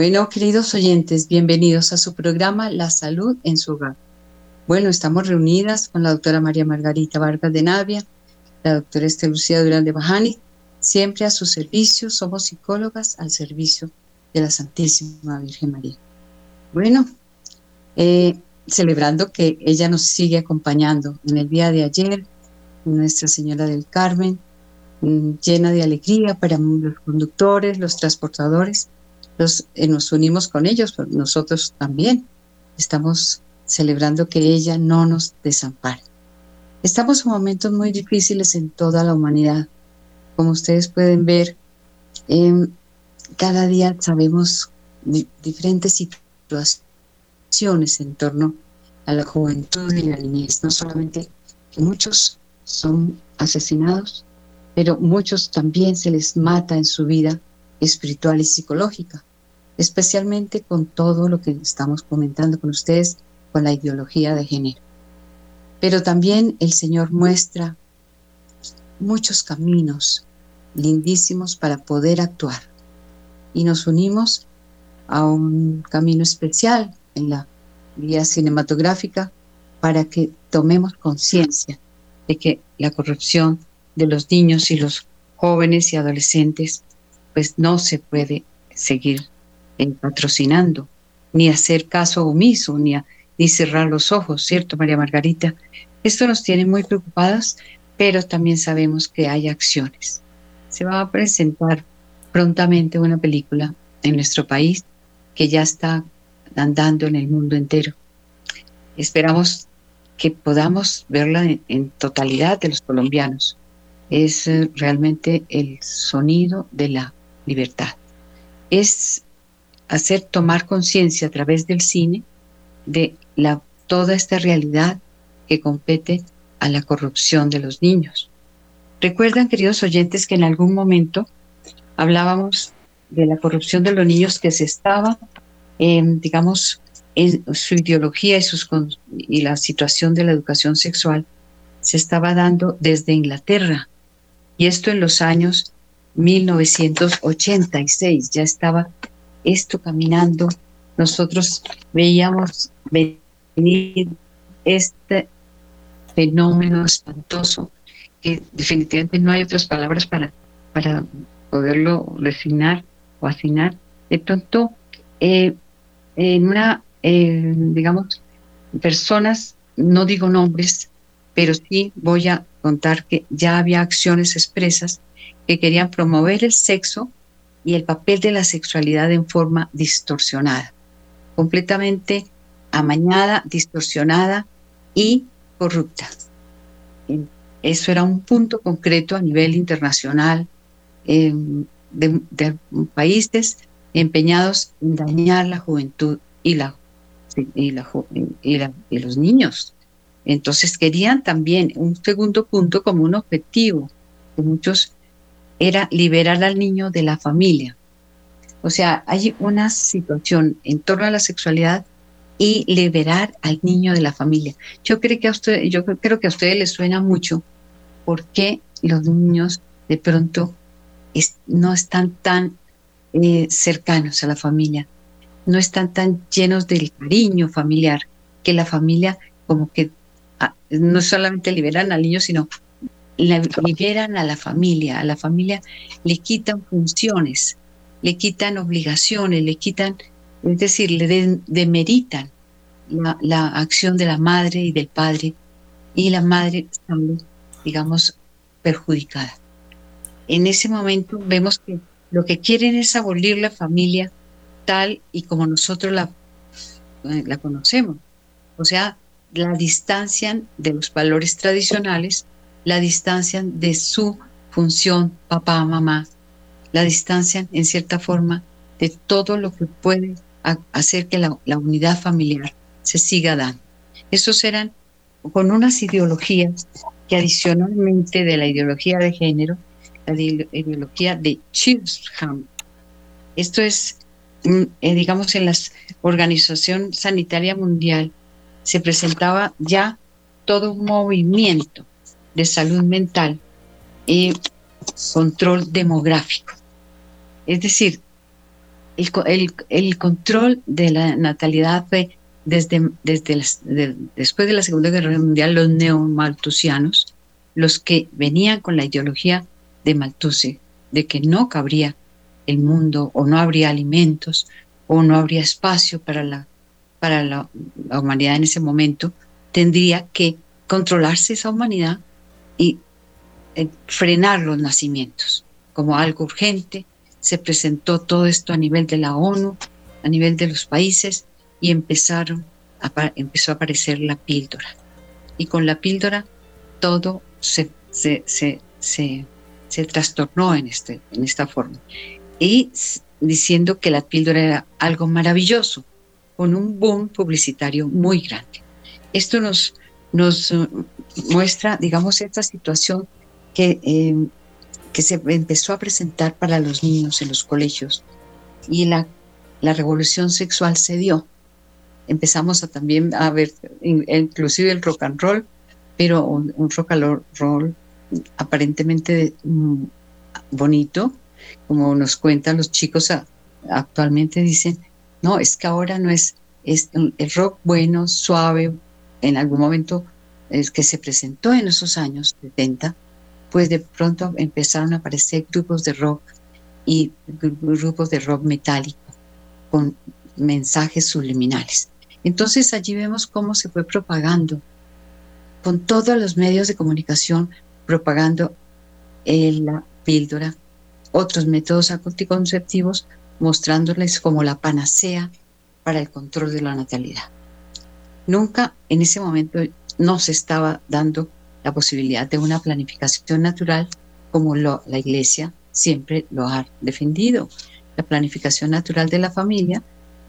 Bueno, queridos oyentes, bienvenidos a su programa La Salud en su Hogar. Bueno, estamos reunidas con la doctora María Margarita Vargas de Navia, la doctora Estelucía Durán de Bajani, siempre a su servicio, somos psicólogas al servicio de la Santísima Virgen María. Bueno, eh, celebrando que ella nos sigue acompañando en el día de ayer, Nuestra Señora del Carmen, mm, llena de alegría para los conductores, los transportadores, los, eh, nos unimos con ellos, pero nosotros también estamos celebrando que ella no nos desampare. Estamos en momentos muy difíciles en toda la humanidad. Como ustedes pueden ver, em, cada día sabemos diferentes situaciones en torno a la juventud y la niñez. No solamente que muchos son asesinados, pero muchos también se les mata en su vida espiritual y psicológica, especialmente con todo lo que estamos comentando con ustedes con la ideología de género. Pero también el Señor muestra muchos caminos lindísimos para poder actuar. Y nos unimos a un camino especial en la vía cinematográfica para que tomemos conciencia de que la corrupción de los niños y los jóvenes y adolescentes pues no se puede seguir patrocinando, ni hacer caso omiso, ni ni cerrar los ojos, ¿cierto, María Margarita? Esto nos tiene muy preocupadas, pero también sabemos que hay acciones. Se va a presentar prontamente una película en nuestro país que ya está andando en el mundo entero. Esperamos que podamos verla en, totalidad de los colombianos. Es eh, realmente el sonido de la libertad. Es hacer tomar conciencia a través del cine de la, toda esta realidad que compete a la corrupción de los niños. Recuerdan, queridos oyentes, que en algún momento hablábamos de la corrupción de los niños que se estaba, digamos, en su ideología y, sus, y la situación de la educación sexual se estaba dando desde Inglaterra. Y esto en los años 1986, ya estaba esto caminando. Nosotros veíamos venir este fenómeno espantoso que definitivamente no hay otras palabras para, para poderlo designar o asignar. De pronto, eh, en una, eh, digamos, personas, no digo nombres, pero sí voy a contar que ya había acciones expresas que querían promover el sexo y el papel de la sexualidad en forma distorsionada, completamente amañada, distorsionada y corrupta. Eso era un punto concreto a nivel internacional de, países empeñados en dañar la juventud y, la, y, la, y, los niños. Entonces querían también un segundo punto como un objetivo de muchos era liberar al niño de la familia. O sea, hay una situación en torno a la sexualidad y liberar al niño de la familia. Yo creo que a usted, yo creo que a ustedes les suena mucho porque los niños de pronto no están tan eh, cercanos a la familia, no están tan llenos del cariño familiar, que la familia como que ah, no solamente liberan al niño, sino liberan a la familia, a la familia le quitan funciones, le quitan obligaciones, le quitan es decir, le demeritan la, acción de la madre y del padre y la madre sale, digamos, perjudicada. En ese momento vemos que lo que quieren es abolir la familia tal y como nosotros la, eh, la conocemos. O sea, la distancian de los valores tradicionales, la distancian de su función papá, mamá, la distancian en cierta forma de todo lo que puede hacer que la, unidad familiar se siga dando. Esos eran con unas ideologías que adicionalmente de la ideología de género, la ideología de Chisholm. Esto es, mm, eh, digamos, en la Organización Sanitaria Mundial se presentaba ya todo un movimiento de salud mental y control demográfico. Es decir, el, control de la natalidad fue desde, desde después de la Segunda Guerra Mundial los neomaltusianos, los que venían con la ideología de Malthuse, de que no cabría el mundo o no habría alimentos o no habría espacio para la, para la, humanidad en ese momento, tendría que controlarse esa humanidad y eh, frenar los nacimientos como algo urgente. Se presentó todo esto a nivel de la ONU, a nivel de los países y empezaron empezó a aparecer la píldora. Y con la píldora todo se, se, se, se, trastornó en, este, en esta forma. Y diciendo que la píldora era algo maravilloso, con un boom publicitario muy grande. Esto nos, nos uh, muestra, digamos, esta situación que, eh, que se empezó a presentar para los niños en los colegios y la, la revolución sexual se dio. Empezamos a también a ver, inclusive el rock and roll, pero un, rock and roll aparentemente mm, bonito, como nos cuentan los chicos actualmente, dicen, no, es que ahora no es, es el rock bueno, suave, en algún momento es que se presentó en esos años 70, pues de pronto empezaron a aparecer grupos de rock y grupos de rock metálico con mensajes subliminales. Entonces allí vemos cómo se fue propagando con todos los medios de comunicación, propagando la píldora, otros métodos anticonceptivos, mostrándoles como la panacea para el control de la natalidad. Nunca en ese momento no se estaba dando la posibilidad de una planificación natural como lo, la Iglesia siempre lo ha defendido. La planificación natural de la familia,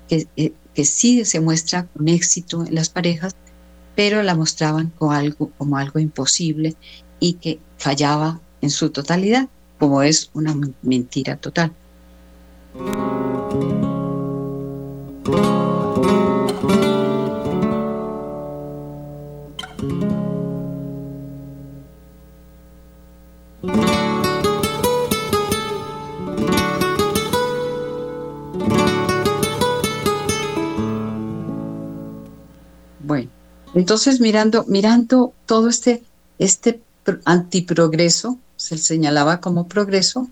que, eh, que sí se muestra con éxito en las parejas, pero la mostraban como algo, como algo imposible y que fallaba en su totalidad, como es una mentira total. Entonces, mirando, mirando todo este, este antiprogreso, se señalaba como progreso,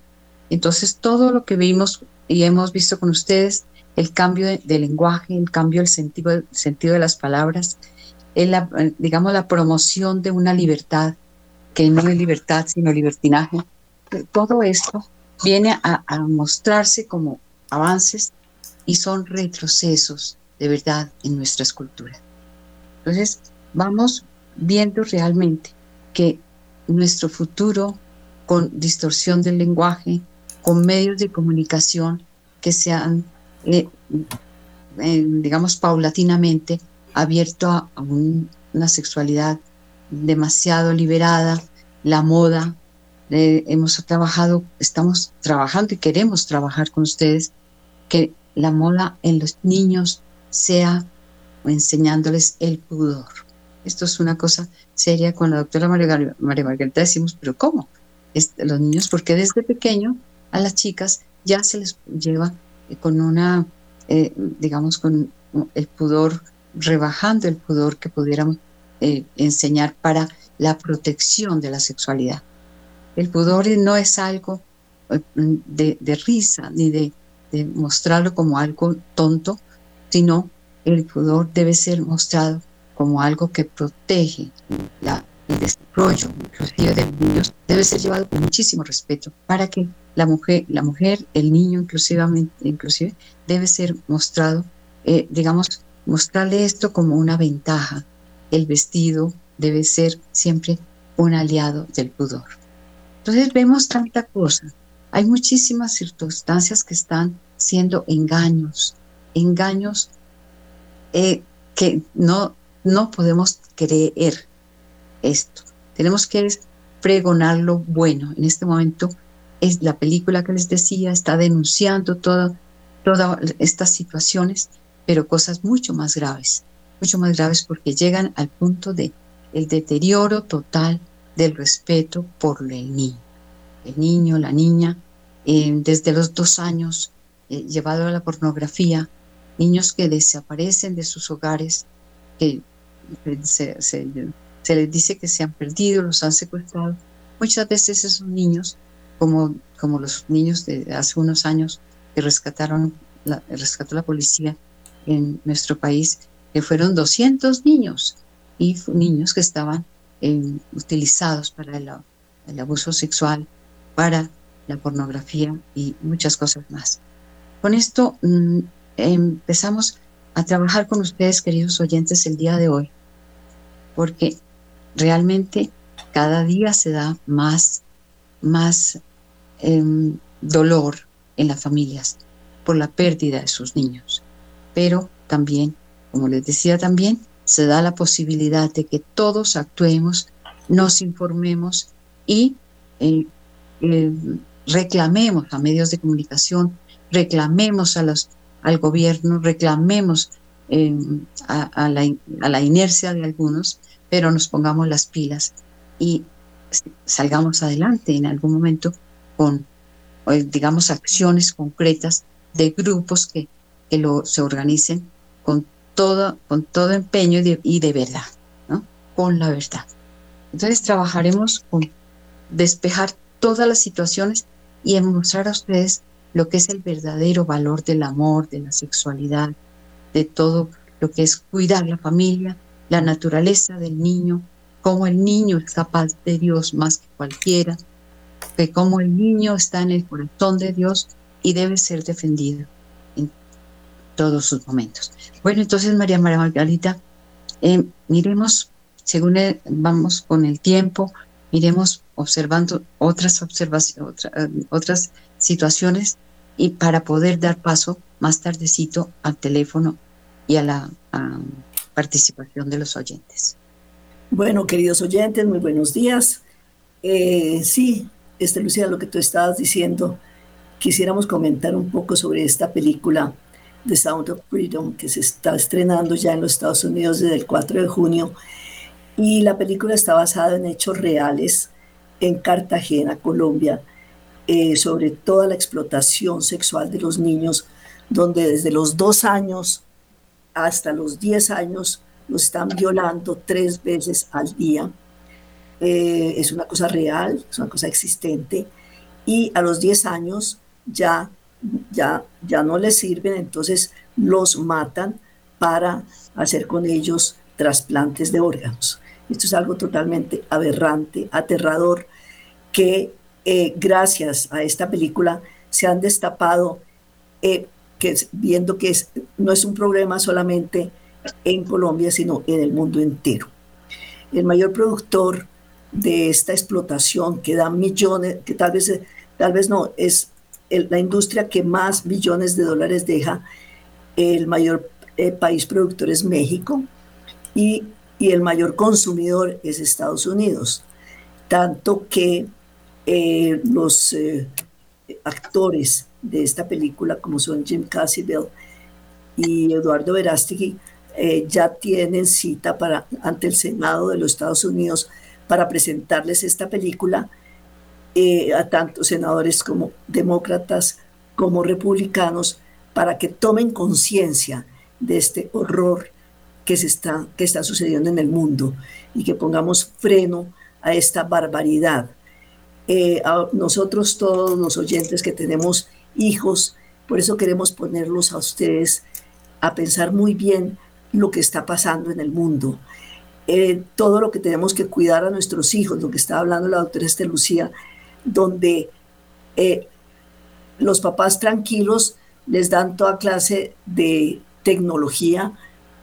entonces todo lo que vimos y hemos visto con ustedes, el cambio de, lenguaje, el cambio del sentido, sentido de las palabras, la, digamos la promoción de una libertad, que no es libertad, sino libertinaje, todo esto viene a, a mostrarse como avances y son retrocesos de verdad en nuestras culturas. Entonces, vamos viendo realmente que nuestro futuro con distorsión del lenguaje, con medios de comunicación que sean, eh, eh, digamos, paulatinamente abierto a, una sexualidad demasiado liberada, la moda. Eh, hemos trabajado, estamos trabajando y queremos trabajar con ustedes que la moda en los niños sea enseñándoles el pudor. Esto es una cosa seria con la doctora María, Margarita decimos, pero ¿cómo? los niños, porque desde pequeño a las chicas ya se les lleva eh, con una, eh, digamos, con el pudor, rebajando el pudor que pudiéramos eh, enseñar para la protección de la sexualidad. El pudor no es algo de, risa ni de mostrarlo como algo tonto, sino el pudor debe ser mostrado como algo que protege la, el desarrollo inclusive de niños, debe ser llevado con muchísimo respeto para que la mujer, la mujer el niño inclusivamente, inclusive, debe ser mostrado, eh, digamos, mostrarle esto como una ventaja. El vestido debe ser siempre un aliado del pudor. Entonces vemos tanta cosa. Hay muchísimas circunstancias que están siendo engaños, engaños eh, que no, no podemos creer esto. Tenemos que pregonar lo bueno. En este momento es la película que les decía, está denunciando todas estas situaciones, pero cosas mucho más graves, mucho más graves porque llegan al punto de el deterioro total del respeto por el niño. El niño, la niña, eh, desde los dos años eh, llevado a la pornografía, niños que desaparecen de sus hogares, que se, les dice que se han perdido, los han secuestrado. Muchas veces esos niños, como, como los niños de hace unos años que rescataron, la, rescató la policía en nuestro país, que fueron 200 niños y niños que estaban eh, utilizados para el, el abuso sexual, para la pornografía y muchas cosas más. Con esto mm, empezamos a trabajar con ustedes, queridos oyentes, el día de hoy, porque realmente cada día se da más, más em, dolor en las familias por la pérdida de sus niños. Pero también, como les decía también, se da la posibilidad de que todos actuemos, nos informemos y eh, eh, reclamemos a medios de comunicación, reclamemos a los, al gobierno, reclamemos eh, a, la, inercia de algunos, pero nos pongamos las pilas y salgamos adelante en algún momento con, digamos, acciones concretas de grupos que, que lo, se organicen con todo, con todo empeño y de, verdad, ¿no? con la verdad. Entonces trabajaremos con despejar todas las situaciones y en mostrar a ustedes lo que es el verdadero valor del amor, de la sexualidad, de todo lo que es cuidar la familia, la naturaleza del niño, cómo el niño es capaz de Dios más que cualquiera, que cómo el niño está en el corazón de Dios y debe ser defendido en todos sus momentos. Bueno, entonces María María Margarita, eh, miremos, según vamos con el tiempo, iremos observando otras observaciones, eh, otras situaciones y para poder dar paso más tardecito al teléfono y a la participación de los oyentes. Bueno, queridos oyentes, muy buenos días. Eh, sí, este, Lucía, lo que tú estabas diciendo, quisiéramos comentar un poco sobre esta película The Sound of Freedom que se está estrenando ya en los Estados Unidos desde el 4 de junio y la película está basada en hechos reales en Cartagena, Colombia, eh, sobre toda la explotación sexual de los niños, donde desde los dos años hasta los diez años los están violando tres veces al día. Eh, es una cosa real, es una cosa existente. Y a los diez años ya, ya, ya no les sirven, entonces los matan para hacer con ellos trasplantes de órganos. Esto es algo totalmente aberrante, aterrador, que eh, gracias a esta película se han destapado, eh, que viendo que no es un problema solamente en Colombia, sino en el mundo entero. El mayor productor de esta explotación que da millones, que tal vez, tal vez no, es la industria que más millones de dólares deja, el mayor eh, país productor es México y y el mayor consumidor es Estados Unidos. Tanto que eh, los eh, actores de esta película, como son Jim Cassibel y Eduardo Verástegui, eh, ya tienen cita para, ante el Senado de los Estados Unidos para presentarles esta película a tanto senadores como demócratas como republicanos para que tomen conciencia de este horror que, está, que está sucediendo en el mundo y que pongamos freno a esta barbaridad. Eh, a nosotros todos los oyentes que tenemos hijos, por eso queremos ponerlos a ustedes a pensar muy bien lo que está pasando en el mundo. Eh, todo lo que tenemos que cuidar a nuestros hijos, lo que estaba hablando la doctora Esther Lucía, donde eh, los papás tranquilos les dan toda clase de tecnología,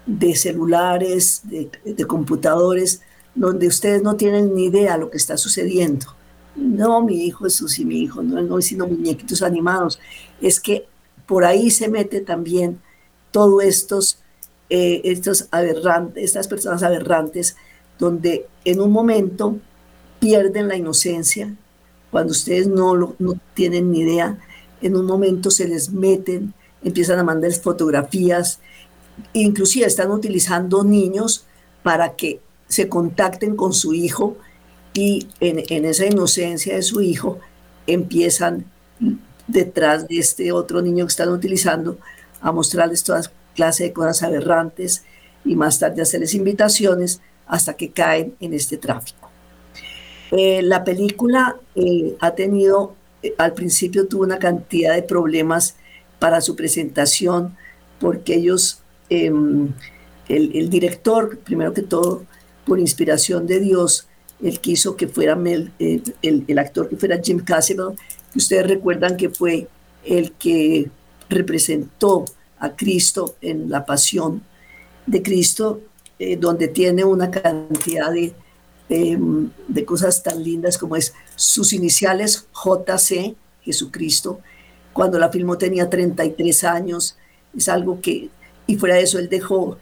de celulares, de, computadores, donde ustedes no tienen ni idea de lo que está sucediendo. No, mi hijo es y mi hijo, no, no sino muñequitos animados. Es que por ahí se mete también todos estos, eh, estos aberrantes, estas personas aberrantes, donde en un momento pierden la inocencia, cuando ustedes no, lo, no tienen ni idea, en un momento se les meten, empiezan a mandar fotografías, inclusive están utilizando niños para que se contacten con su hijo y en, esa inocencia de su hijo empiezan detrás de este otro niño que están utilizando a mostrarles toda clase de cosas aberrantes y más tarde hacerles invitaciones hasta que caen en este tráfico. Eh, la película eh, ha tenido, eh, al principio tuvo una cantidad de problemas para su presentación porque ellos, em, el, director, primero que todo, por inspiración de Dios, él quiso que fuera el, el, actor que fuera Jim Cassavell, que ustedes recuerdan que fue el que representó a Cristo en la pasión de Cristo, donde tiene una cantidad de Em, de cosas tan lindas como es sus iniciales JC, Jesucristo, cuando la filmó tenía 33 años, es algo que, y fuera de eso, él dejó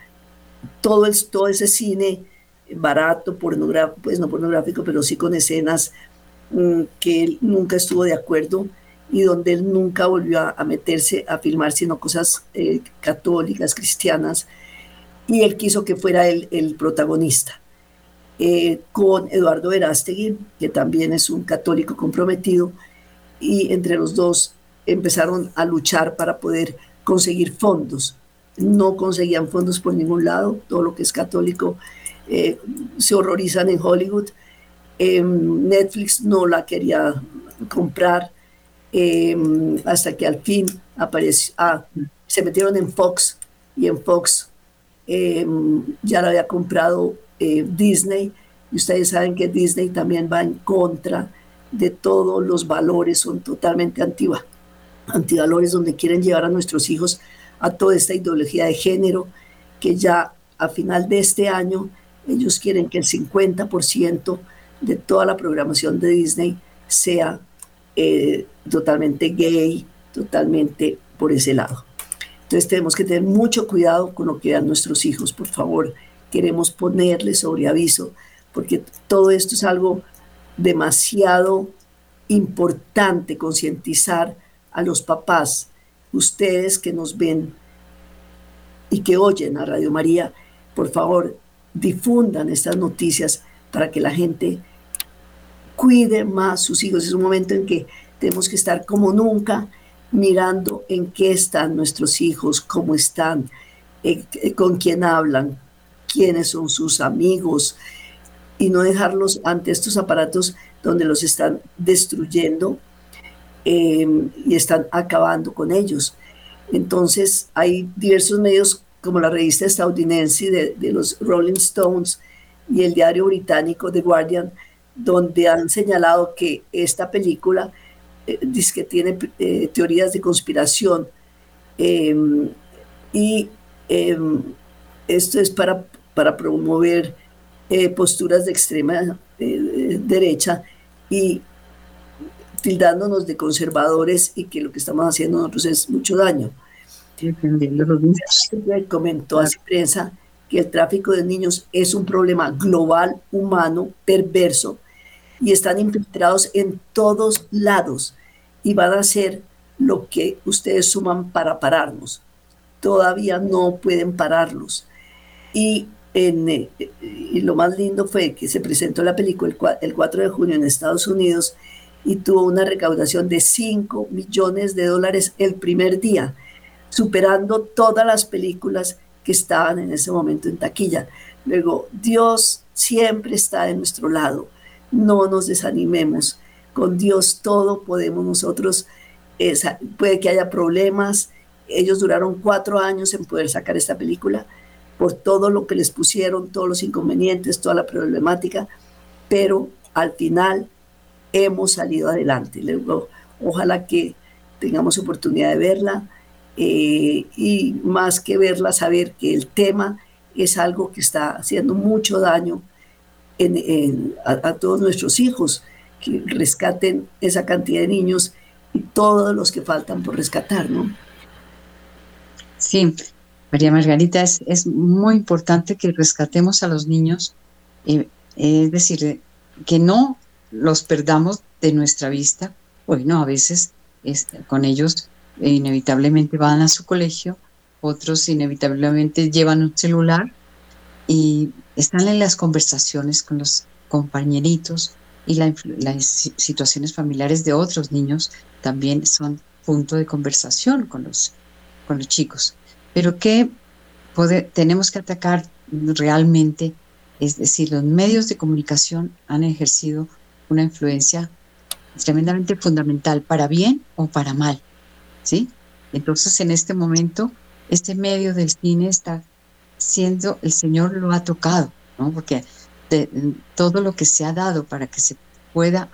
todo, el, todo ese cine barato, pornográfico, pues no pornográfico, pero sí con escenas mm, que él nunca estuvo de acuerdo y donde él nunca volvió a, meterse a filmar sino cosas eh, católicas, cristianas, y él quiso que fuera él el protagonista. Eh, con Eduardo Verástegui, que también es un católico comprometido, y entre los dos empezaron a luchar para poder conseguir fondos. No conseguían fondos por ningún lado, todo lo que es católico eh, se horrorizan en Hollywood. Em, Netflix no la quería comprar em, hasta que al fin apareció, ah, se metieron en Fox y en Fox em, ya la había comprado eh, Disney, y ustedes saben que Disney también va en contra de todos los valores, son totalmente anti, antivalores donde quieren llevar a nuestros hijos a toda esta ideología de género, que ya a final de este año ellos quieren que el 50% de toda la programación de Disney sea eh, totalmente gay, totalmente por ese lado. Entonces tenemos que tener mucho cuidado con lo que dan nuestros hijos, por favor queremos ponerle sobre aviso, porque todo esto es algo demasiado importante concientizar a los papás, ustedes que nos ven y que oyen a Radio María, por favor, difundan estas noticias para que la gente cuide más sus hijos. Es un momento en que tenemos que estar como nunca mirando en qué están nuestros hijos, cómo están, eh, con quién hablan, quiénes son sus amigos y no dejarlos ante estos aparatos donde los están destruyendo em, y están acabando con ellos. Entonces hay diversos medios como la revista estadounidense de, los Rolling Stones y el diario británico The Guardian, donde han señalado que esta película eh, dice que tiene eh, teorías de conspiración em, y em, esto es para para promover eh, posturas de extrema eh, derecha y tildándonos de conservadores y que lo que estamos haciendo nosotros es mucho daño. Comentó a prensa que el tráfico de niños es un problema global, humano, perverso, y están infiltrados en todos lados y van a hacer lo que ustedes suman para pararnos. Todavía no pueden pararlos. Y eh, y lo más lindo fue que se presentó la película el, 4 de junio en Estados Unidos y tuvo una recaudación de 5 millones de dólares el primer día, superando todas las películas que estaban en ese momento en taquilla. Luego, Dios siempre está de nuestro lado, no nos desanimemos, con Dios todo podemos nosotros, puede que haya problemas, ellos duraron cuatro años en poder sacar esta película, por todo lo que les pusieron, todos los inconvenientes, toda la problemática, pero al final hemos salido adelante. Ojalá que tengamos oportunidad de verla eh, y más que verla, saber que el tema es algo que está haciendo mucho daño a, a, todos nuestros hijos, que rescaten esa cantidad de niños y todos los que faltan por rescatar, ¿no? Sí, María Margarita, es, muy importante que rescatemos a los niños, eh, es decir, que no los perdamos de nuestra vista. Bueno, a veces este, con ellos eh, inevitablemente van a su colegio, otros inevitablemente llevan un celular y están en las conversaciones con los compañeritos y las situaciones familiares de otros niños también son punto de conversación con los, con los chicos. Pero ¿qué tenemos que atacar realmente? Es decir, los medios de comunicación han ejercido una influencia tremendamente fundamental, para bien o para mal. ¿sí? Entonces, en este momento, este medio del cine está siendo, el Señor lo ha tocado, ¿no? porque todo lo que se ha dado para que se pueda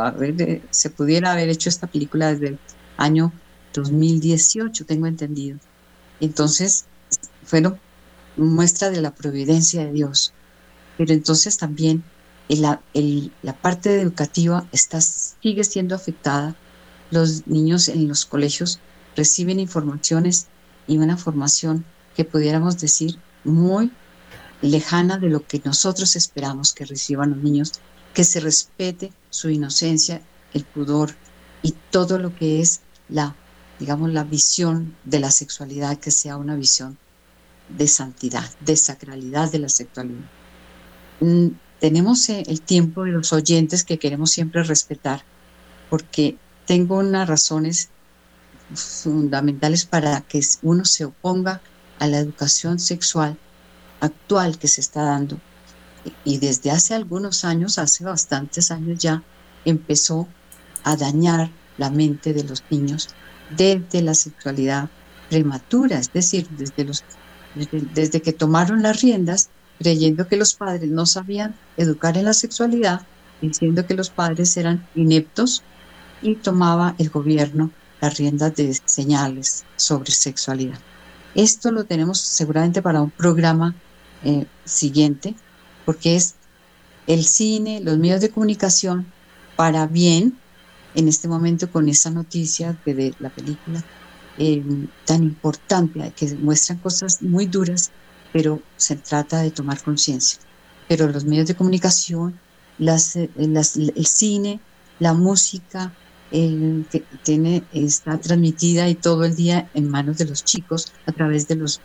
haber, se pudiera haber hecho esta película desde el año 2018, tengo entendido. Entonces, fueron muestra de la providencia de Dios. Pero entonces también la, parte educativa sigue siendo afectada. Los niños en los colegios reciben informaciones y una formación que pudiéramos decir muy lejana de lo que nosotros esperamos que reciban los niños, que se respete su inocencia, el pudor y todo lo que es la, digamos, la visión de la sexualidad, que sea una visión de santidad, de sacralidad de la sexualidad. Tenemos eh, el tiempo de los oyentes que queremos siempre respetar, porque tengo unas razones fundamentales para que uno se oponga a la educación sexual actual que se está dando. Y desde hace algunos años, hace bastantes años ya, empezó a dañar la mente de los niños desde la sexualidad prematura, es decir, desde, desde que tomaron las riendas creyendo que los padres no sabían educar en la sexualidad, diciendo que los padres eran ineptos y tomaba el gobierno las riendas de señales sobre sexualidad. Esto lo tenemos seguramente para un programa eh, siguiente, porque es el cine, los medios de comunicación, para bien, en este momento con esa noticia de, la película eh, tan importante, que muestran cosas muy duras, pero se trata de tomar conciencia. Pero los medios de comunicación, las, eh, el cine, la música, que tiene, está transmitida y todo el día en manos de los chicos a través de, los,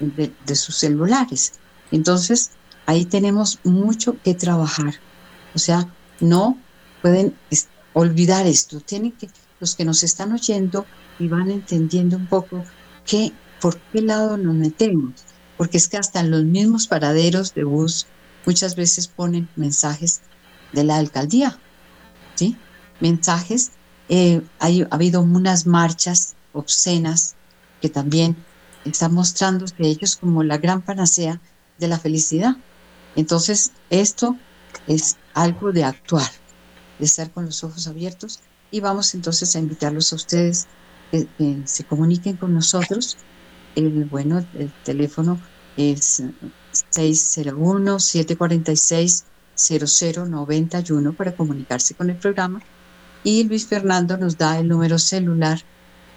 de, sus celulares. Entonces, ahí tenemos mucho que trabajar. O sea, no pueden olvidar esto. Tienen que, los que nos están oyendo y van entendiendo un poco qué, por qué lado nos metemos porque es que hasta en los mismos paraderos de bus muchas veces ponen mensajes de la alcaldía, ¿sí? Mensajes, eh, hay, ha habido unas marchas obscenas que también están mostrándose ellos como la gran panacea de la felicidad. Entonces, esto es algo de actuar, de estar con los ojos abiertos y vamos entonces a invitarlos a ustedes que se comuniquen con nosotros el, bueno, el teléfono es 601-746-0091 para comunicarse con el programa. Y Luis Fernando nos da el número celular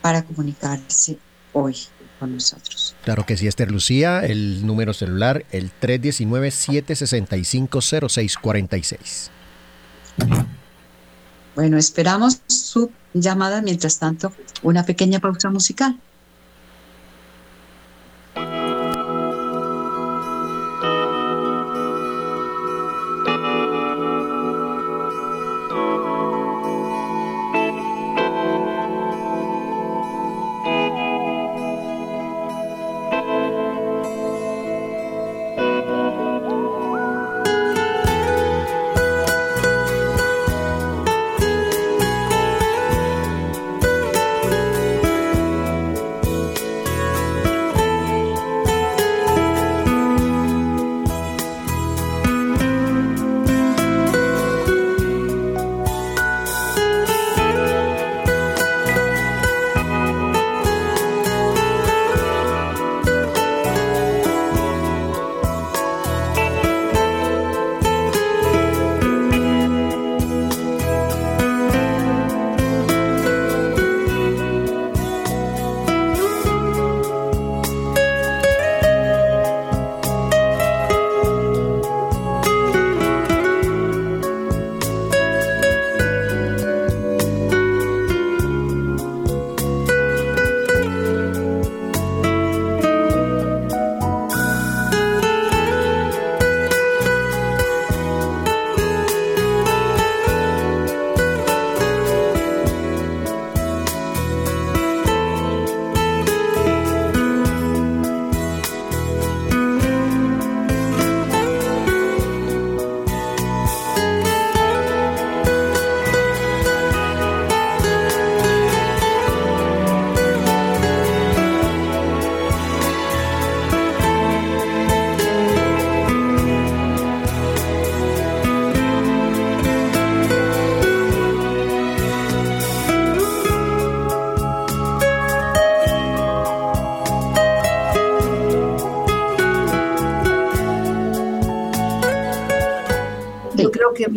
para comunicarse hoy con nosotros. Claro que sí, Esther Lucía, el número celular, el 319-765-0646. Bueno, esperamos su llamada. Mientras tanto, una pequeña pausa musical.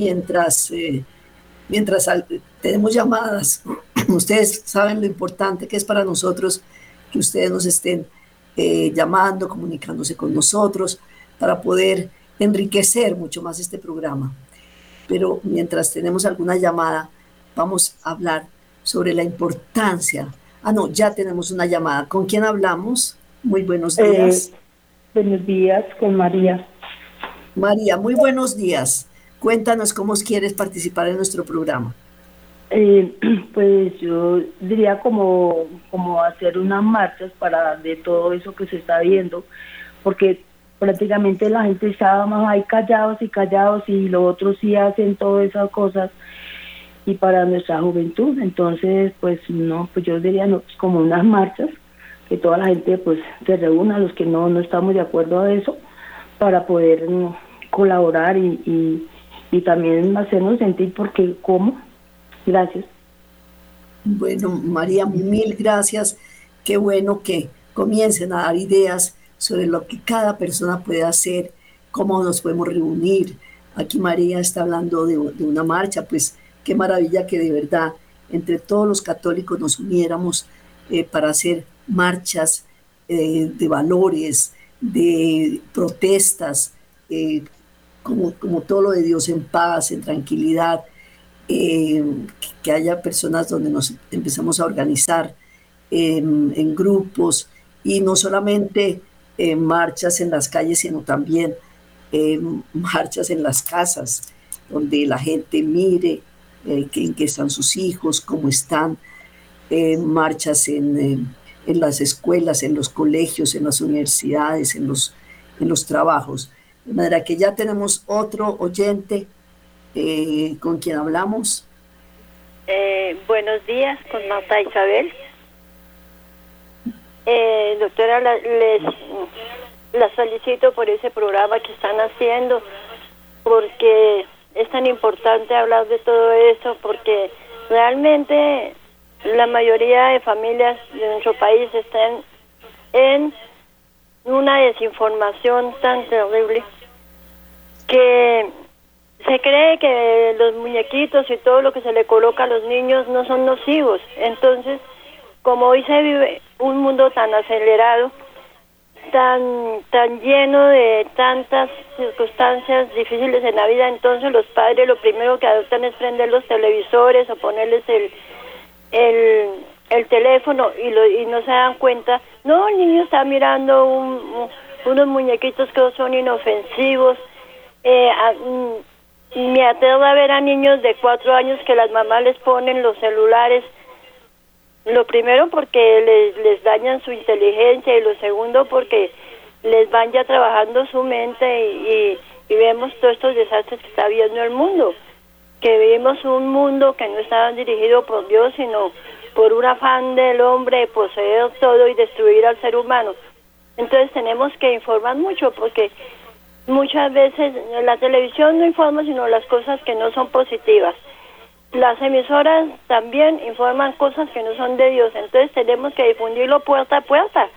Mientras, eh, mientras tenemos llamadas, ustedes saben lo importante que es para nosotros que ustedes nos estén eh, llamando, comunicándose con nosotros para poder enriquecer mucho más este programa. Pero mientras tenemos alguna llamada, vamos a hablar sobre la importancia. Ah, no, ya tenemos una llamada. ¿Con quién hablamos? Muy buenos eh, días. buenos días, con María. María, muy buenos días. Cuéntanos cómo quieres participar en nuestro programa. Eh, pues yo diría como, como hacer unas marchas para de todo eso que se está viendo, porque prácticamente la gente estaba más ahí callados y callados y los otros sí hacen todas esas cosas y para nuestra juventud, entonces pues no, pues yo diría no, pues como unas marchas, que toda la gente pues se reúna, los que no, no estamos de acuerdo a eso, para poder mm, colaborar y, y, y también hacernos sentir porque cómo Gracias. Bueno, María, mil gracias. Qué bueno que comiencen a dar ideas sobre lo que cada persona puede hacer, cómo nos podemos reunir. Aquí María está hablando de, una marcha, pues qué maravilla que de verdad entre todos los católicos nos uniéramos eh, para hacer marchas eh, de valores, de protestas, eh, como, como todo lo de Dios en paz, en tranquilidad, eh, que haya personas donde nos empezamos a organizar en, grupos y no solamente en marchas en las calles, sino también en marchas en las casas, donde la gente mire eh, en qué están sus hijos, cómo están, marchas en, en, las escuelas, en los colegios, en las universidades, en los, en los trabajos. De manera que ya tenemos otro oyente eh, ¿Con quién hablamos? Eh, buenos días, con Marta Isabel. Eh, doctora, la, les la felicito por ese programa que están haciendo, porque es tan importante hablar de todo eso, porque realmente la mayoría de familias de nuestro país están en una desinformación tan terrible que se cree que los muñequitos y todo lo que se le coloca a los niños no son nocivos. Entonces, como hoy se vive un mundo tan acelerado, tan tan lleno de tantas circunstancias difíciles en la vida, entonces los padres lo primero que adoptan es prender los televisores o ponerles el el, el teléfono y, lo, y no se dan cuenta. No, el niño está mirando unos muñequitos que son inofensivos. Eh, mm, me aterra a ver a niños de cuatro años que las mamás les ponen los celulares. Lo primero porque les, les dañan su inteligencia y lo segundo porque les van ya trabajando su mente y, y, vemos todos estos desastres que está viendo el mundo. Que vivimos un mundo que no está dirigido por Dios, sino por un afán del hombre de poseer todo y destruir al ser humano. Entonces tenemos que informar mucho porque muchas veces la televisión no informa sino las cosas que no son positivas. Las emisoras también informan cosas que no son de Dios, entonces tenemos que difundirlo puerta a puerta,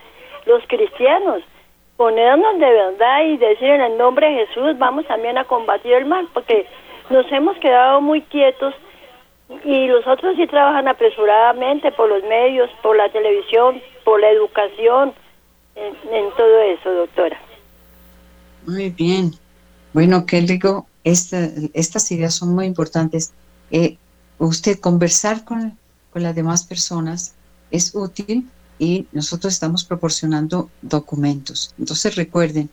los cristianos, ponernos de verdad y decir en el nombre de Jesús vamos también a combatir el mal, porque nos hemos quedado muy quietos y los otros sí trabajan apresuradamente por los medios, por la televisión, por la educación, en todo eso, doctora. Muy bien. Bueno, qué digo, estas ideas son muy importantes. Eh, usted conversar con, con las demás personas es útil y nosotros estamos proporcionando documentos. Entonces recuerden,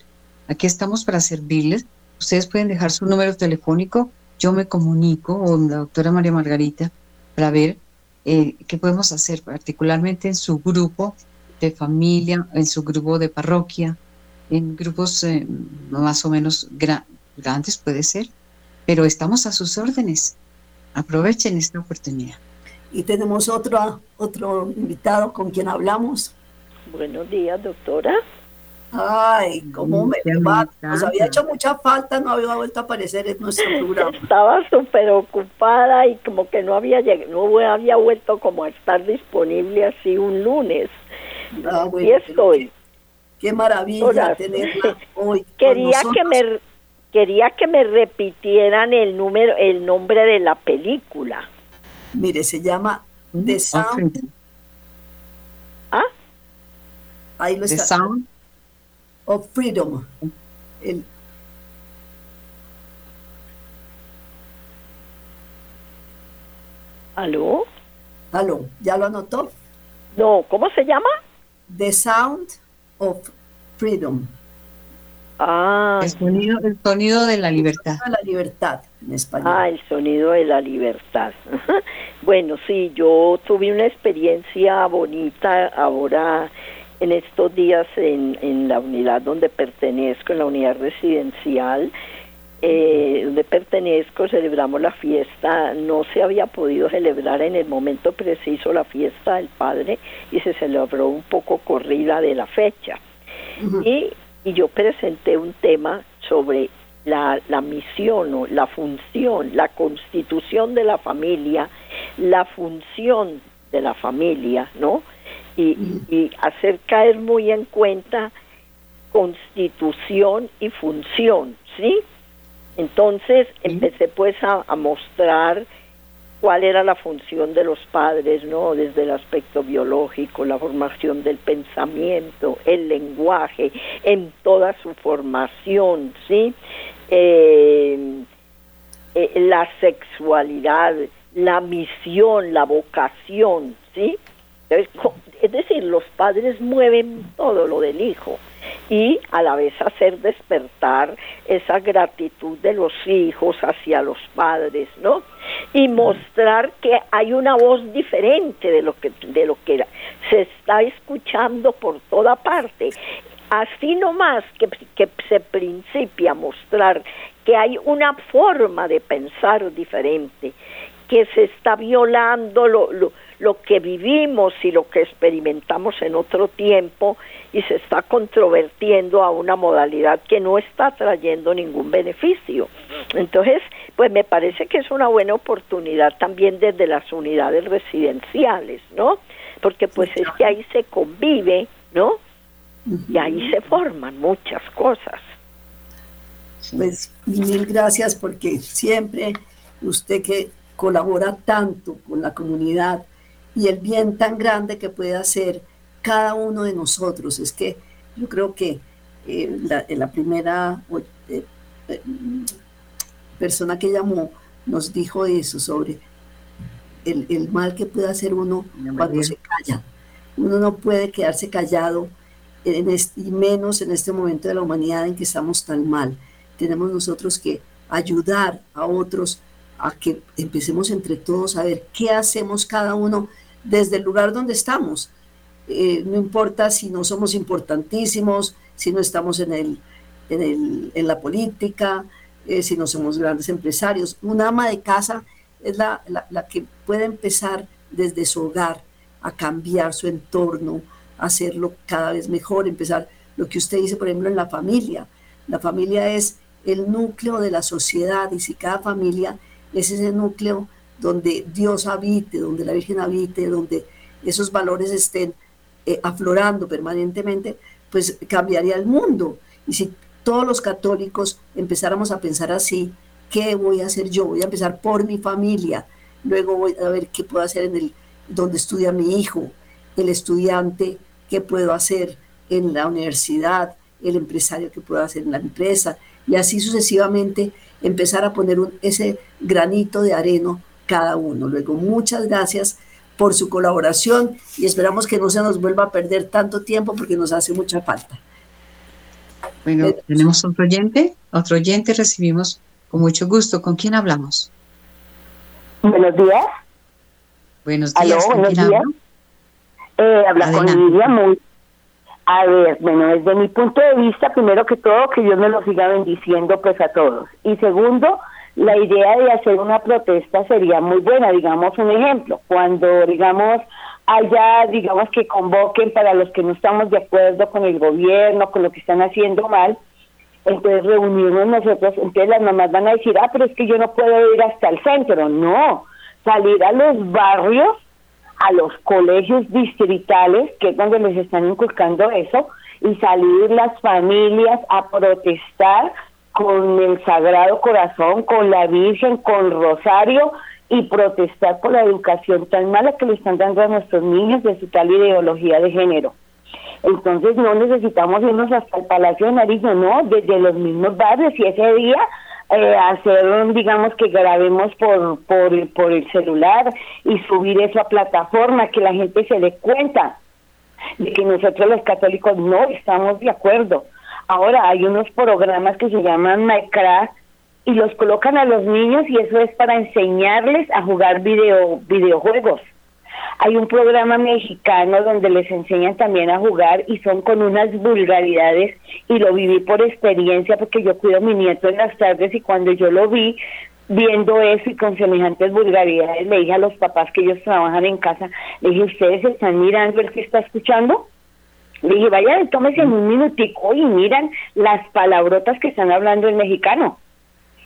aquí estamos para servirles. Ustedes pueden dejar su número telefónico, yo me comunico con la doctora María Margarita para ver eh, qué podemos hacer, particularmente en su grupo de familia, en su grupo de parroquia, en grupos eh, más o menos grandes, puede ser, pero estamos a sus órdenes. Aprovechen esta oportunidad. Y tenemos otro, otro invitado con quien hablamos. Buenos días, doctora. Ay, cómo me va. Nos había hecho mucha falta, no había vuelto a aparecer en nuestro programa. Estaba súper ocupada y como que no había no había vuelto como a estar disponible así un lunes. Ah, y estoy. Qué maravilla tenerla hoy. Quería que me quería que me repitieran el número, el nombre de la película. Mire, se llama The Sound. ¿Ah? Ahí lo The está. Sound Of Freedom. El, ¿Aló? aló, ¿ya lo anotó? No, ¿cómo se llama? The Sound of Freedom. Ah, el sonido, el sonido de la libertad. La libertad en español. ah, el sonido de la libertad. bueno, sí, yo tuve una experiencia bonita ahora en estos días en, en la unidad donde pertenezco, en la unidad residencial. eh, donde pertenezco, celebramos la fiesta, no se había podido celebrar en el momento preciso la fiesta del padre y se celebró un poco corrida de la fecha. Y, y yo presenté un tema sobre la, la misión o la función, la constitución de la familia, la función de la familia, ¿no? Y, y hacer caer muy en cuenta constitución y función, ¿sí? Entonces empecé pues a, a mostrar cuál era la función de los padres, ¿no? Desde el aspecto biológico, la formación del pensamiento, el lenguaje, en toda su formación, ¿sí? Eh, eh, la sexualidad, la misión, la vocación, ¿sí? Es decir, los padres mueven todo lo del hijo y a la vez hacer despertar esa gratitud de los hijos hacia los padres, ¿no? Y mostrar que hay una voz diferente de lo que de lo que se está escuchando por toda parte. Así nomás que, que se principia a mostrar que hay una forma de pensar diferente, que se está violando lo, lo, lo que vivimos y lo que experimentamos en otro tiempo y se está controvertiendo a una modalidad que no está trayendo ningún beneficio. Entonces, pues me parece que es una buena oportunidad también desde las unidades residenciales, ¿no? Porque pues es que ahí se convive, ¿no? Y ahí se forman muchas cosas. Pues mil gracias porque siempre usted que colabora tanto con la comunidad y el bien tan grande que puede hacer cada uno de nosotros. Es que yo creo que eh, la, la, primera eh, eh, persona que llamó nos dijo eso sobre el, el, mal que puede hacer uno cuando se calla. Uno no puede quedarse callado en este, y menos en este momento de la humanidad en que estamos tan mal. Tenemos nosotros que ayudar a otros a que empecemos entre todos a ver qué hacemos cada uno desde el lugar donde estamos. Eh, no importa si no somos importantísimos, si no estamos en, la política, eh, si no somos grandes empresarios. Un ama de casa es la, que puede empezar desde su hogar a cambiar su entorno, a hacerlo cada vez mejor, empezar lo que usted dice, por ejemplo, en la familia. La familia es el núcleo de la sociedad y si cada familia es ese núcleo donde Dios habite, donde la Virgen habite, donde esos valores estén eh, aflorando permanentemente, pues cambiaría el mundo. Y si todos los católicos empezáramos a pensar así, ¿qué voy a hacer yo? Voy a empezar por mi familia, luego voy a ver qué puedo hacer en el donde estudia mi hijo, el estudiante, qué puedo hacer en la universidad, el empresario que puedo hacer en la empresa, y así sucesivamente empezar a poner un, ese granito de arena cada uno. Luego, muchas gracias por su colaboración y esperamos que no se nos vuelva a perder tanto tiempo porque nos hace mucha falta. Bueno, tenemos otro oyente, otro oyente recibimos con mucho gusto. ¿Con quién hablamos? Buenos días. Buenos días. ¿Aló, buenos días. Eh, habla Adelante. con Lidia muy. A ver, bueno, desde mi punto de vista, primero que todo, que Dios me lo siga bendiciendo pues a todos. Y segundo, la idea de hacer una protesta sería muy buena, digamos un ejemplo, cuando digamos haya, digamos que convoquen para los que no estamos de acuerdo con el gobierno, con lo que están haciendo mal, entonces reunirnos nosotros, entonces las mamás van a decir, ah, pero es que yo no puedo ir hasta el centro, no, salir a los barrios, a los colegios distritales, que es donde les están inculcando eso, y salir las familias a protestar con el Sagrado Corazón, con la Virgen, con Rosario y protestar por la educación tan mala que le están dando a nuestros niños de su tal ideología de género. Entonces no necesitamos irnos hasta el Palacio de Nariño, no, desde los mismos barrios y ese día eh, hacer, digamos, que grabemos por, por, por el celular y subir eso a plataforma, que la gente se dé cuenta de que nosotros los católicos no estamos de acuerdo. Ahora hay unos programas que se llaman Minecraft y los colocan a los niños y eso es para enseñarles a jugar video, videojuegos. Hay un programa mexicano donde les enseñan también a jugar y son con unas vulgaridades y lo viví por experiencia porque yo cuido a mi nieto en las tardes y cuando yo lo vi viendo eso y con semejantes vulgaridades le dije a los papás que ellos trabajan en casa, le dije, ¿ustedes están mirando el que está escuchando? Le dije, vayan, tómese en un minutico y miran las palabrotas que están hablando el mexicano.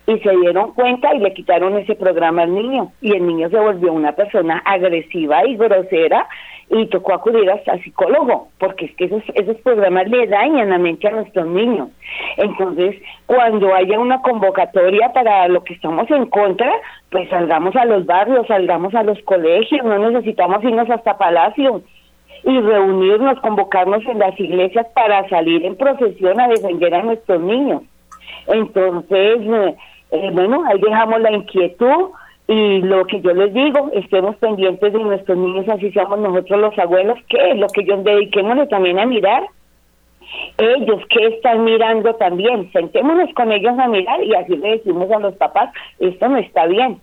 Y se dieron cuenta y le quitaron ese programa al niño. Y el niño se volvió una persona agresiva y grosera y tocó acudir hasta psicólogo porque es que esos, esos programas le dañan la mente a nuestros niños. Entonces, cuando haya una convocatoria para lo que estamos en contra, pues salgamos a los barrios, salgamos a los colegios, no necesitamos irnos hasta Palacio y reunirnos, convocarnos en las iglesias para salir en procesión a defender a nuestros niños. Entonces, eh, eh, bueno, ahí dejamos la inquietud y lo que yo les digo, estemos pendientes de nuestros niños, así seamos nosotros los abuelos, que es lo que ellos dediquémonos también a mirar. Ellos que están mirando también, sentémonos con ellos a mirar y así le decimos a los papás, esto no está bien,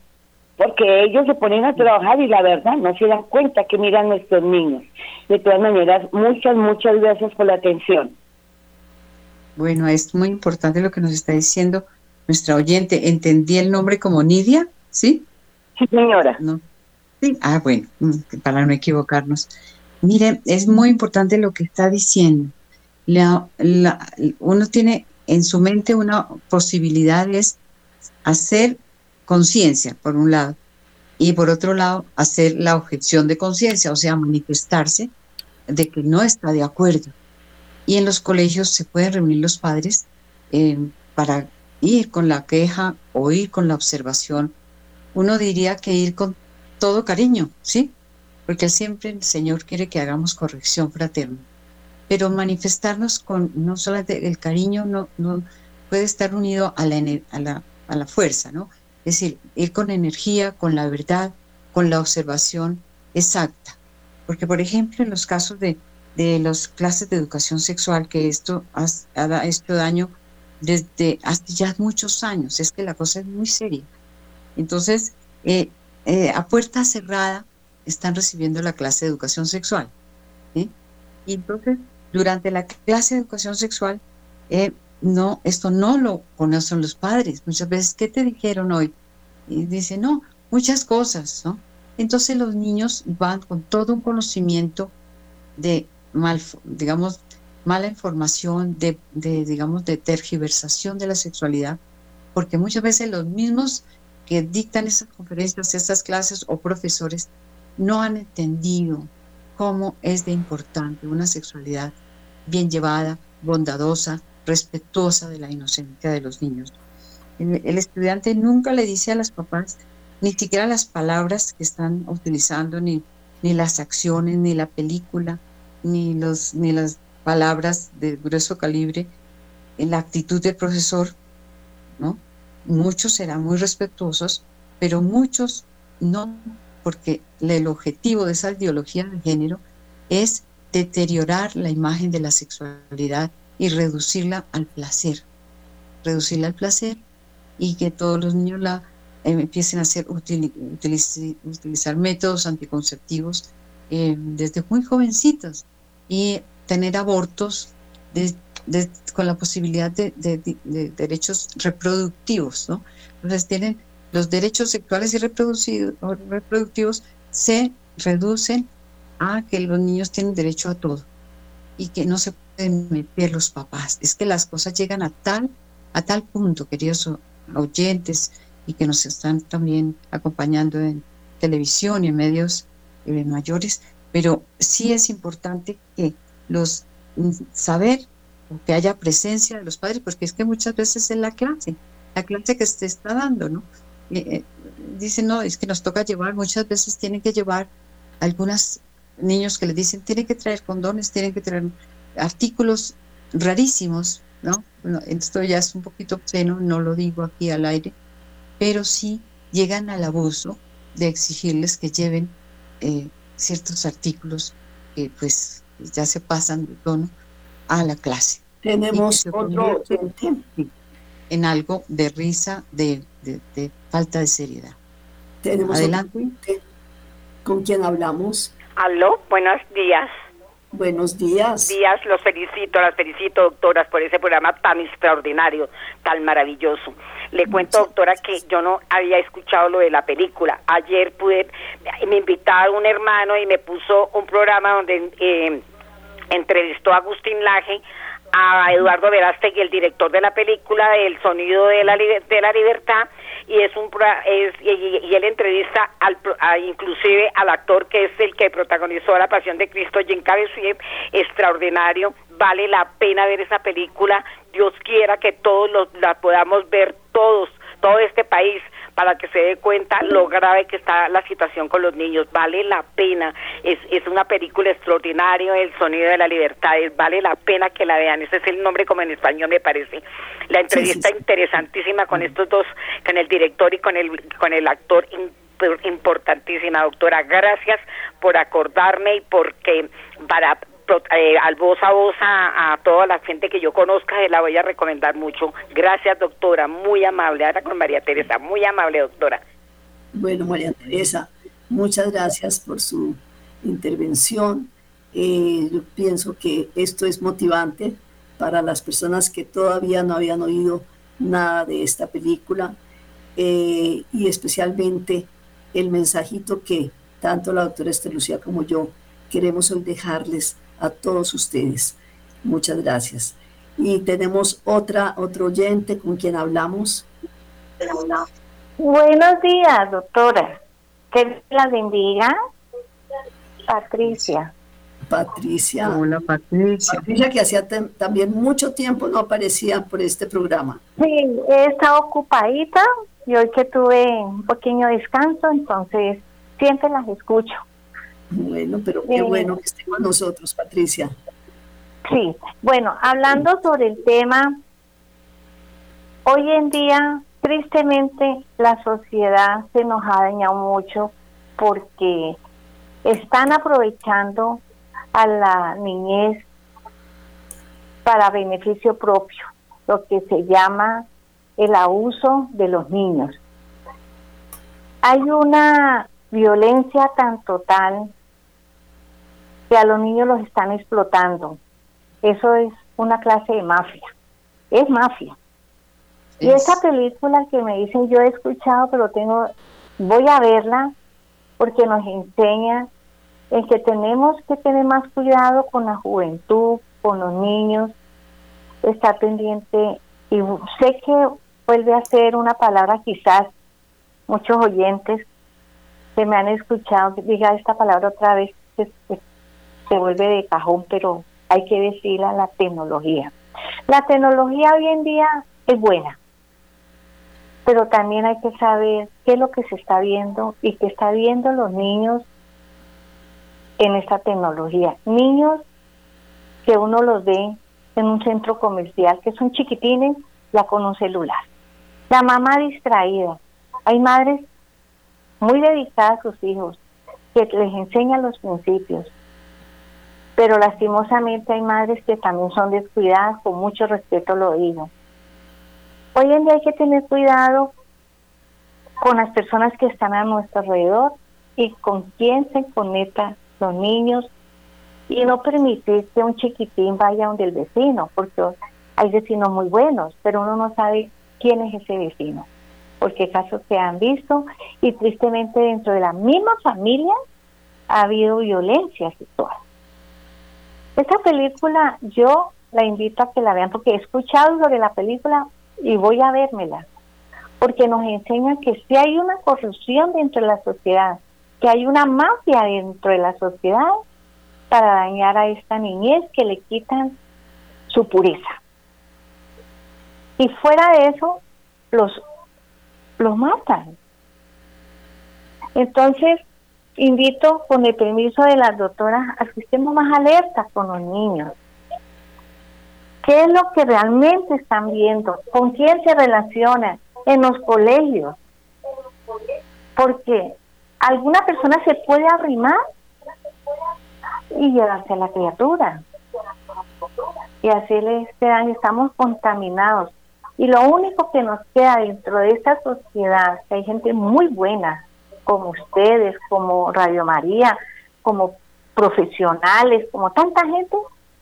porque ellos se ponen a trabajar y la verdad no se dan cuenta que miran nuestros niños. De todas maneras, muchas, muchas gracias por la atención. Bueno, es muy importante lo que nos está diciendo nuestra oyente, entendí el nombre como Nidia, ¿sí? Sí, señora. No. Sí. Ah, bueno, mm, para no equivocarnos. Mire, es muy importante lo que está diciendo. La, uno tiene en su mente una posibilidad es hacer conciencia, por un lado, y por otro lado, hacer la objeción de conciencia, o sea, manifestarse de que no está de acuerdo. Y en los colegios se pueden reunir los padres eh, para ir con la queja o ir con la observación, uno diría que ir con todo cariño, ¿sí? Porque siempre el Señor quiere que hagamos corrección fraterna. Pero manifestarnos con no solamente el cariño, no, no puede estar unido a la, a, la, a la fuerza, ¿no? Es decir, ir con energía, con la verdad, con la observación exacta. Porque, por ejemplo, en los casos de, de las clases de educación sexual, que esto ha, hecho daño desde hace ya muchos años. Es que la cosa es muy seria. Entonces, eh, eh, a puerta cerrada están recibiendo la clase de educación sexual. Y entonces, durante la clase de educación sexual, eh, no, esto no lo conocen los padres. Muchas veces, ¿qué te dijeron hoy? Y dicen, no, muchas cosas, ¿no? Entonces los niños van con todo un conocimiento de mal, digamos, mala información, de, digamos, de tergiversación de la sexualidad, porque muchas veces los mismos que dictan esas conferencias, esas clases o profesores no han entendido cómo es de importante una sexualidad bien llevada, bondadosa, respetuosa de la inocencia de los niños. El, estudiante nunca le dice a las papás ni siquiera las palabras que están utilizando, ni, ni las acciones, ni la película, ni, los, ni las palabras de grueso calibre en la actitud del profesor, ¿no? Muchos serán muy respetuosos, pero muchos no, porque el objetivo de esa ideología de género es deteriorar la imagen de la sexualidad y reducirla al placer, reducirla al placer y que todos los niños la eh, empiecen a hacer utilizar métodos anticonceptivos eh, desde muy jovencitos y tener abortos con la posibilidad de, derechos reproductivos, ¿no? Entonces tienen los derechos sexuales y reproductivos se reducen a que los niños tienen derecho a todo y que no se pueden meter los papás. Es que las cosas llegan a tal, a tal punto, queridos oyentes, y que nos están también acompañando en televisión y en medios eh, mayores, pero sí es importante que los mm, saber que haya presencia de los padres, porque es que muchas veces es la clase, la clase que se está dando, ¿no? Eh, dicen, no, es que nos toca llevar, muchas veces tienen que llevar algunos niños que les dicen, tienen que traer condones, tienen que traer artículos rarísimos, ¿no? Bueno, esto ya es un poquito obsceno, no lo digo aquí al aire, pero sí llegan al abuso de exigirles que lleven eh, ciertos artículos que pues ya se pasan de tono a la clase. Tenemos otro en algo de risa, de, de, falta de seriedad. Tenemos Adelante. ¿Con quién hablamos? Aló, buenos días. Buenos días. Días, los felicito, las felicito, doctoras, por ese programa tan extraordinario, tan maravilloso. Le cuento, doctora, que yo no había escuchado lo de la película. Ayer pude, me invitaron un hermano y me puso un programa donde eh, entrevistó a Agustín Laje, a Eduardo Verástegui, el director de la película El sonido de la, de la libertad, y es un es, y, él entrevista al inclusive al actor que es el que protagonizó La Pasión de Cristo, Jim Caviezel, extraordinario, vale la pena ver esa película, Dios quiera que todos la podamos ver todos, todo este país, para que se dé cuenta lo grave que está la situación con los niños. Vale la pena, es, es una película extraordinaria, El sonido de la libertad, vale la pena que la vean. Ese es el nombre como en español me parece. La entrevista interesantísima con estos dos, con el director y con el, con el actor importantísima, doctora. Gracias por acordarme y porque para eh, al voz a voz a, toda la gente que yo conozca, se la voy a recomendar mucho. Gracias, doctora, muy amable. Ahora con María Teresa, muy amable, doctora. Bueno, María Teresa, muchas gracias por su intervención. Eh, yo pienso que esto es motivante para las personas que todavía no habían oído nada de esta película eh, y especialmente el mensajito que tanto la doctora Estelucía como yo queremos hoy dejarles a todos ustedes. Muchas gracias. Y tenemos otra, otro oyente con quien hablamos. Buenos días, doctora. Que la bendiga. Patricia. Patricia. Hola, Patricia. Patricia, que hacía también mucho tiempo no aparecía por este programa. Sí, he estado ocupadita y hoy que tuve un pequeño descanso, entonces siempre las escucho. Bueno, pero qué bueno que esté con nosotros, Patricia. Sí, bueno, hablando sobre el tema, hoy en día, tristemente, la sociedad se nos ha dañado mucho porque están aprovechando a la niñez para beneficio propio, lo que se llama el abuso de los niños. Hay una violencia tan total que a los niños los están explotando. Eso es una clase de mafia. Es mafia. Y esa película que me dicen, yo he escuchado, pero tengo, voy a verla porque nos enseña en que tenemos que tener más cuidado con la juventud, con los niños, estar pendiente. Y sé que vuelve a ser una palabra quizás muchos oyentes que me han escuchado diga esta palabra otra vez, se vuelve de cajón, pero hay que decirla la tecnología. La tecnología hoy en día es buena, pero también hay que saber qué es lo que se está viendo y qué está viendo los niños en esta tecnología. Niños que uno los ve en un centro comercial, que son chiquitines, ya con un celular. La mamá distraída. Hay madres muy dedicadas a sus hijos, que les enseñan los principios. Pero lastimosamente hay madres que también son descuidadas, con mucho respeto lo digo. Hoy en día hay que tener cuidado con las personas que están a nuestro alrededor y con quién se conectan los niños y no permitir que un chiquitín vaya donde el vecino, porque hay vecinos muy buenos, pero uno no sabe quién es ese vecino porque casos se han visto y tristemente dentro de la misma familia ha habido violencia sexual. Esta película yo la invito a que la vean porque he escuchado sobre la película y voy a vérmela, porque nos enseña que si hay una corrupción dentro de la sociedad, que hay una mafia dentro de la sociedad para dañar a esta niñez que le quitan su pureza. Y fuera de eso, los, los matan. Entonces, invito con el permiso de las doctoras a que estemos más alertas con los niños. ¿Qué es lo que realmente están viendo? ¿Con quién se relacionan en los colegios? Porque alguna persona se puede arrimar y llevarse a la criatura y hacerle este daño. Estamos contaminados. Y lo único que nos queda dentro de esta sociedad, que hay gente muy buena, como ustedes, como Radio María, como profesionales, como tanta gente,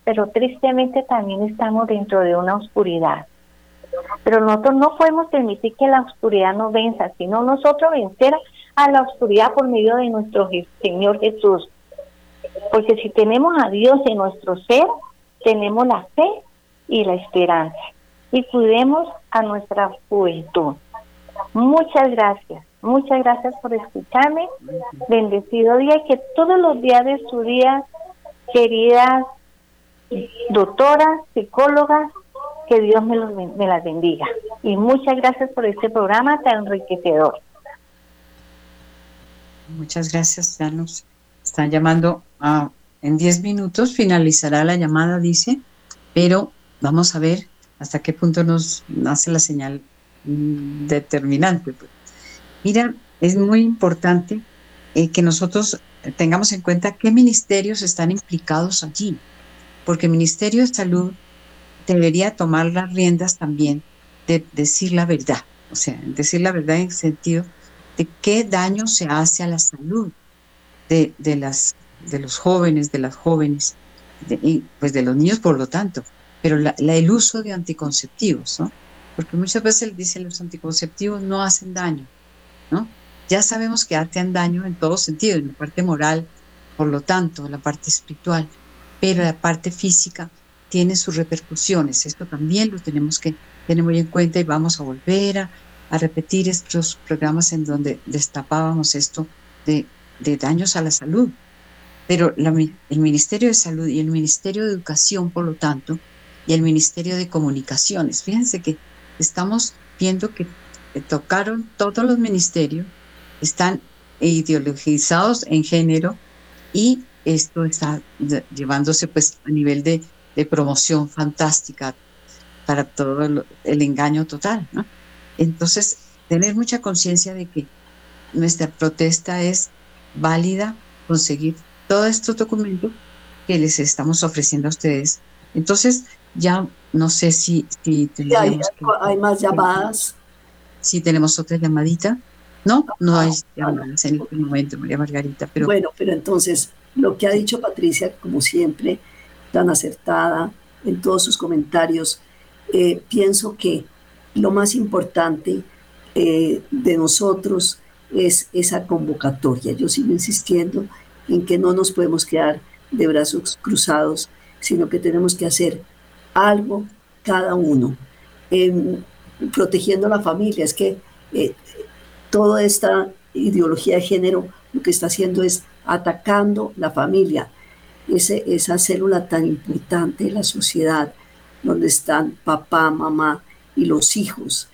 pero tristemente también estamos dentro de una oscuridad. Pero nosotros no podemos permitir que la oscuridad nos venza, sino nosotros vencer a la oscuridad por medio de nuestro Señor Jesús. Porque si tenemos a Dios en nuestro ser, tenemos la fe y la esperanza. Y cuidemos a nuestra juventud. Muchas gracias. Muchas gracias por escucharme. Bendecido día y que todos los días de su día, queridas doctoras, psicólogas, que Dios me, los, me las bendiga. Y muchas gracias por este programa tan enriquecedor. Muchas gracias, ya nos están llamando en 10 minutos, finalizará la llamada, dice, pero vamos a ver hasta qué punto nos hace la señal determinante. Pues. Mira, es muy importante eh, que nosotros tengamos en cuenta qué ministerios están implicados allí, porque el Ministerio de Salud debería tomar las riendas también de decir la verdad, o sea, decir la verdad en el sentido de qué daño se hace a la salud de, de, los jóvenes, de las jóvenes, y pues de los niños por lo tanto, pero la, el uso de anticonceptivos, ¿no? Porque muchas veces dicen los anticonceptivos no hacen daño, ¿no? Ya sabemos que hacen daño en todo sentido, en la parte moral, por lo tanto, la parte espiritual, pero la parte física tiene sus repercusiones. Esto también lo tenemos que tener muy en cuenta y vamos a volver a, repetir estos programas en donde destapábamos esto de, daños a la salud. Pero el Ministerio de Salud y el Ministerio de Educación, por lo tanto, y el Ministerio de Comunicaciones, fíjense que estamos viendo que tocaron todos los ministerios, están ideologizados en género y esto está llevándose pues a nivel de, de promoción fantástica para todo el, engaño total. Entonces, tener mucha conciencia de que nuestra protesta es válida, conseguir todos estos documentos que les estamos ofreciendo a ustedes. Entonces, ya no sé si, si hay, hay, más llamadas. Si tenemos otra llamadita. No, no hay llamadas en este momento, María Margarita. Pero... Bueno, pero entonces, lo que ha dicho Patricia, como siempre, tan acertada en todos sus comentarios, eh, pienso que lo más importante eh, de nosotros es esa convocatoria. Yo sigo insistiendo en que no nos podemos quedar de brazos cruzados, sino que tenemos que hacer algo cada uno, protegiendo a la familia. Es que eh, toda esta ideología de género lo que está haciendo es atacando la familia, ese, esa célula tan importante de la sociedad, donde están papá, mamá, y los hijos.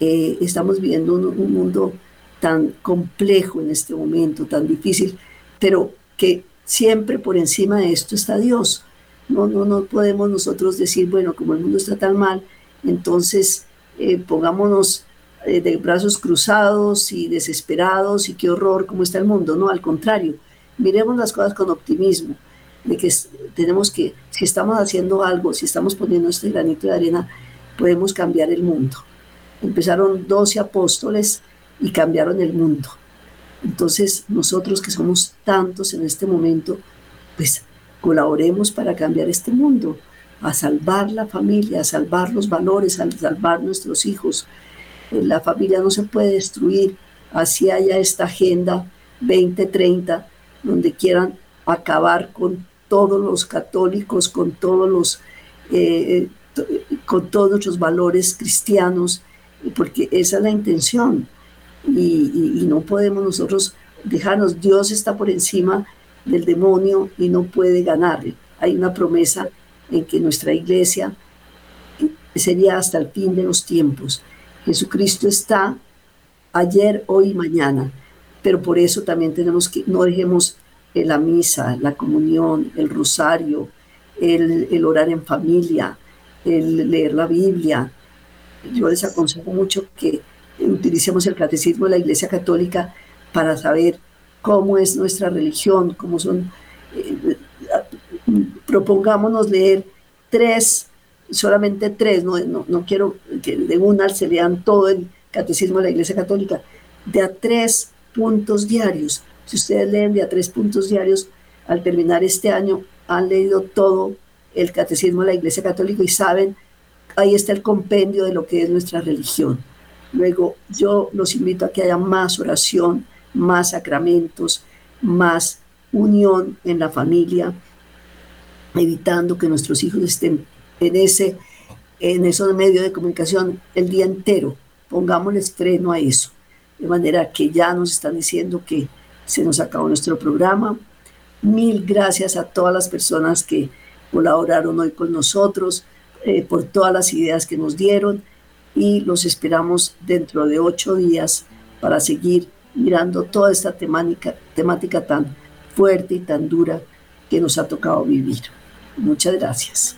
Eh, estamos viviendo un, mundo tan complejo en este momento, tan difícil, pero que siempre por encima de esto está Dios. No, no, no podemos nosotros decir, bueno, como el mundo está tan mal, entonces eh, pongámonos eh, de brazos cruzados y desesperados y qué horror, cómo está el mundo. No, al contrario, miremos las cosas con optimismo, de que tenemos que, si estamos haciendo algo, si estamos poniendo este granito de arena, podemos cambiar el mundo. Empezaron 12 apóstoles y cambiaron el mundo. Entonces, nosotros que somos tantos en este momento, pues colaboremos para cambiar este mundo, a salvar la familia, a salvar los valores, a salvar nuestros hijos. Eh, la familia no se puede destruir, así haya esta agenda 2030, donde quieran acabar con todos los católicos, con todos los eh, con todos nuestros valores cristianos, porque esa es la intención. Y, no podemos nosotros dejarnos, Dios está por encima del demonio y no puede ganarle. Hay una promesa en que nuestra iglesia sería hasta el fin de los tiempos. Jesucristo está ayer, hoy y mañana, pero por eso también tenemos que, no dejemos la misa, la comunión, el rosario, el, el orar en familia, el leer la Biblia. Yo les aconsejo mucho que utilicemos el catecismo de la Iglesia Católica para saber cómo es nuestra religión, cómo son... Eh, propongámonos leer tres, solamente tres, no, no, quiero que de una se lean todo el catecismo de la Iglesia Católica, de a tres puntos diarios. Si ustedes leen de a tres puntos diarios, al terminar este año han leído todo el catecismo de la Iglesia Católica y saben, ahí está el compendio de lo que es nuestra religión. Luego, yo los invito a que haya más oración, más sacramentos, más unión en la familia, evitando que nuestros hijos estén en ese en esos medios de comunicación el día entero. Pongámosles freno a eso. De manera que ya nos están diciendo que se nos acabó nuestro programa. Mil gracias a todas las personas que colaboraron hoy con nosotros, eh, por todas las ideas que nos dieron y los esperamos dentro de ocho días para seguir mirando toda esta temática, temática tan fuerte y tan dura que nos ha tocado vivir. Muchas gracias.